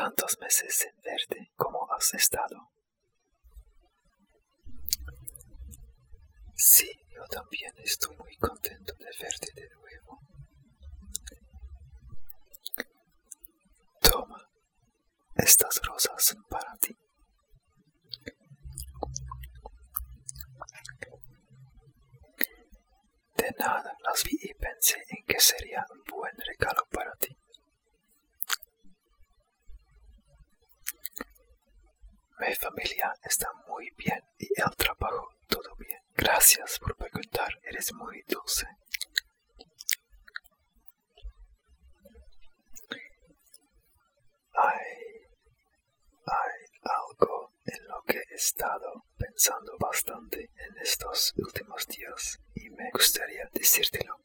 tantos meses sin verte. ¿Cómo has estado? Sí, yo también estoy muy contento de verte de nuevo. Toma, estas rosas son para ti. De nada las vi y pensé en que sería un buen regalo Mi familia está muy bien y el trabajo todo bien. Gracias por preguntar, eres muy dulce. Hay, hay algo en lo que he estado pensando bastante en estos últimos días y me gustaría decírtelo.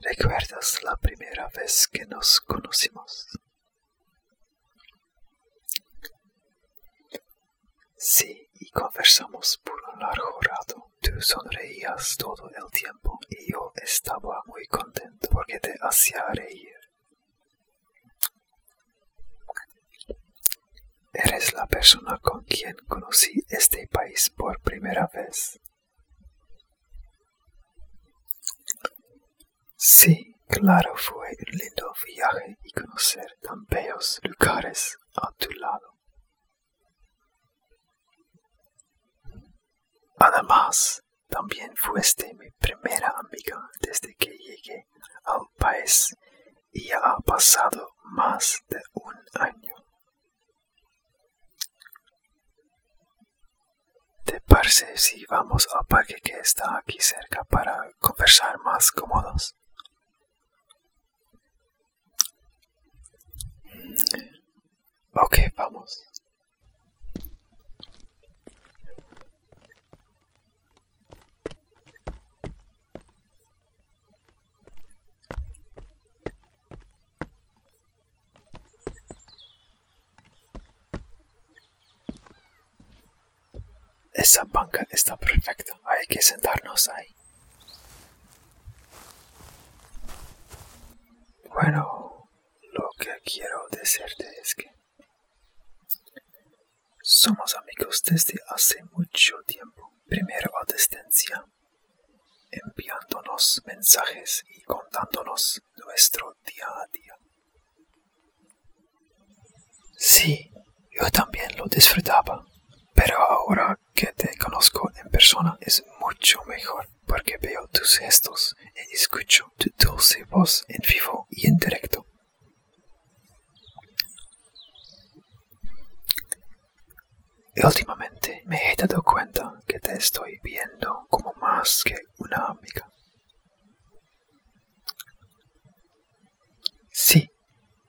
¿Recuerdas la primera vez que nos conocimos? Sí, y conversamos por un largo rato. Tú sonreías todo el tiempo y yo estaba muy contento porque te hacía reír. Eres la persona con quien conocí este país por primera vez. Sí, claro, fue un lindo viaje y conocer tan bellos lugares a tu lado. Además, también fuiste mi primera amiga desde que llegué al país y ya ha pasado más de un año. ¿Te parece si vamos al parque que está aquí cerca para conversar más cómodos? Ok, vamos. Esa banca está perfecta. Hay que sentarnos ahí. Bueno, lo que quiero decirte es que somos amigos desde hace mucho tiempo. Primero a distancia, enviándonos mensajes y contándonos nuestro día a día. Sí, yo también lo disfrutaba. Pero ahora que te conozco en persona es mucho mejor porque veo tus gestos y escucho tu dulce voz en vivo y en directo. Últimamente me he dado cuenta que te estoy viendo como más que una amiga. Sí,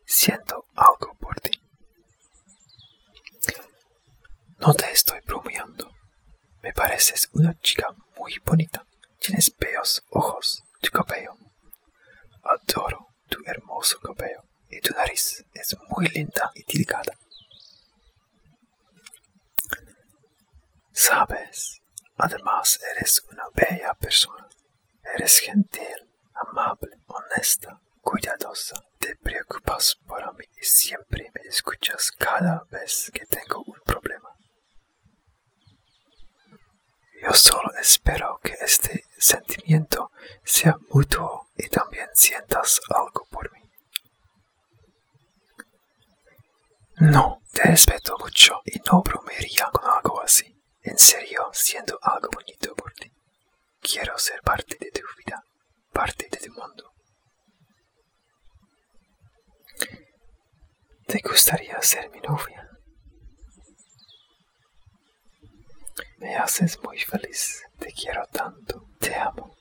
siento algo por ti. No te estoy bromeando. Me pareces una chica muy bonita. Tienes bellos ojos, tu cabello. Adoro tu hermoso cabello y tu nariz es muy linda y delicada. Sabes, además eres una bella persona. Eres gentil, amable, honesta, cuidadosa. Te preocupas por mí y siempre me escuchas cada vez que tengo un problema. Solo espero que este sentimiento sea mutuo y también sientas algo por mí. No, te respeto mucho y no bromearía con algo así. En serio, siento algo bonito por ti. Quiero ser parte de tu vida, parte de tu mundo. ¿Te gustaría ser mi novia? Me haces muy feliz. Te quiero tanto. Te amo.